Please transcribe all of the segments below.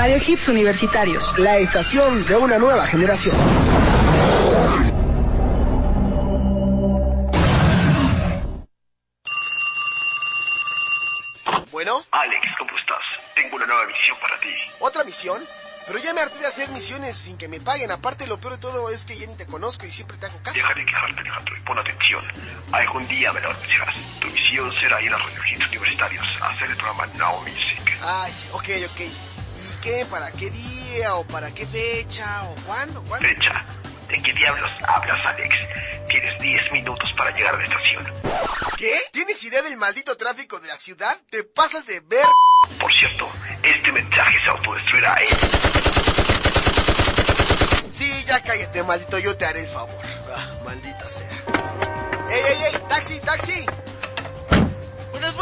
Radio Hits Universitarios, la estación de una nueva generación. Bueno. Alex, ¿cómo estás? Tengo una nueva misión para ti. ¿Otra misión? Pero ya me harté de hacer misiones sin que me paguen. Aparte, lo peor de todo es que ya ni te conozco y siempre te hago caso. Deja de quejarte, Alejandro, y pon atención. Algún día me lo anunciarás. Tu misión será ir a Radio Hits Universitarios a hacer el programa Now Music. Ay, ok, ok. ¿Y qué? ¿Para qué día? ¿O para qué fecha? ¿O cuándo? ¿Cuándo? Fecha. ¿De qué diablos hablas, Alex? Tienes 10 minutos para llegar a la estación. ¿Qué? ¿Tienes idea del maldito tráfico de la ciudad? ¿Te pasas de ver? Por cierto, este mensaje se autodestruirá, ¿eh? Sí, ya cállate, maldito, yo te haré el favor. Ah, maldita sea. ¡Ey, ey, ey! ¡Taxi, taxi!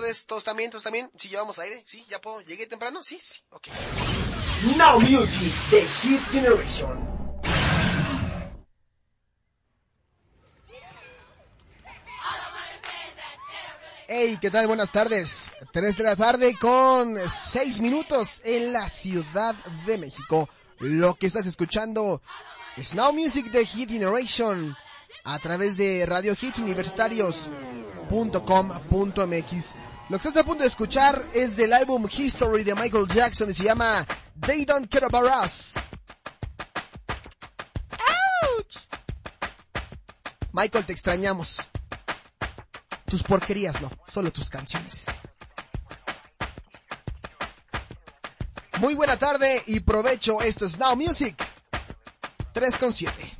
Tardes. ¿Todos también? ¿Todos también? ¿Sí llevamos aire? ¿Sí? ¿Ya puedo? ¿Llegué temprano? Sí, sí. Ok. Now Music, The Hit Generation. Hey, ¿qué tal? Buenas tardes. 3 de la tarde con 6 minutos en la Ciudad de México. Lo que estás escuchando es Now Music de Hit Generation a través de radiohituniversitarios.com.mx. Lo que estás a punto de escuchar es del álbum History de Michael Jackson y se llama They Don't Care About Us. Ouch. Michael, te extrañamos. Tus porquerías no, solo tus canciones. Muy buena tarde y provecho, esto es Now Music 3 con 7.